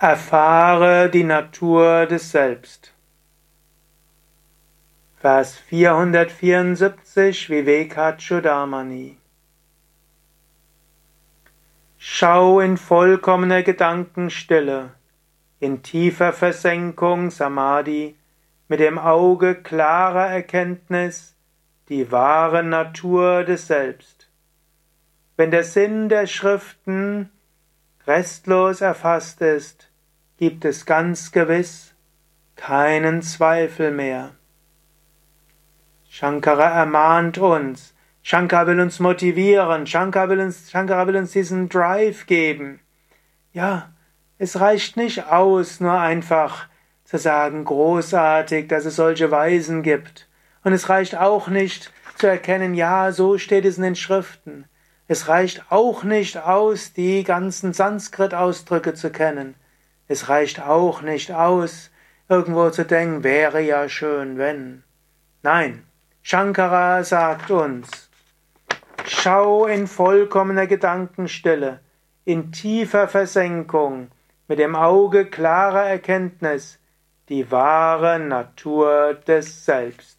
Erfahre die Natur des Selbst. Vers 474 Vivekachudamani Schau in vollkommener Gedankenstille, in tiefer Versenkung Samadhi, mit dem Auge klarer Erkenntnis, die wahre Natur des Selbst. Wenn der Sinn der Schriften restlos erfasst ist, gibt es ganz gewiss keinen Zweifel mehr. Shankara ermahnt uns, Shankara will uns motivieren, Shankara will uns, Shankara will uns diesen Drive geben. Ja, es reicht nicht aus, nur einfach zu sagen, großartig, dass es solche Weisen gibt. Und es reicht auch nicht zu erkennen, ja, so steht es in den Schriften. Es reicht auch nicht aus, die ganzen Sanskrit-Ausdrücke zu kennen. Es reicht auch nicht aus, irgendwo zu denken, wäre ja schön, wenn. Nein, Shankara sagt uns, schau in vollkommener Gedankenstille, in tiefer Versenkung, mit dem Auge klarer Erkenntnis, die wahre Natur des Selbst.